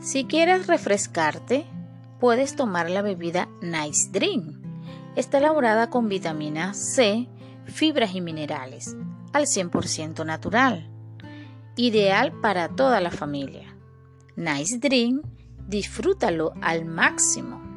Si quieres refrescarte, puedes tomar la bebida Nice Dream. Está elaborada con vitamina C, fibras y minerales, al 100% natural. Ideal para toda la familia. Nice Dream, disfrútalo al máximo.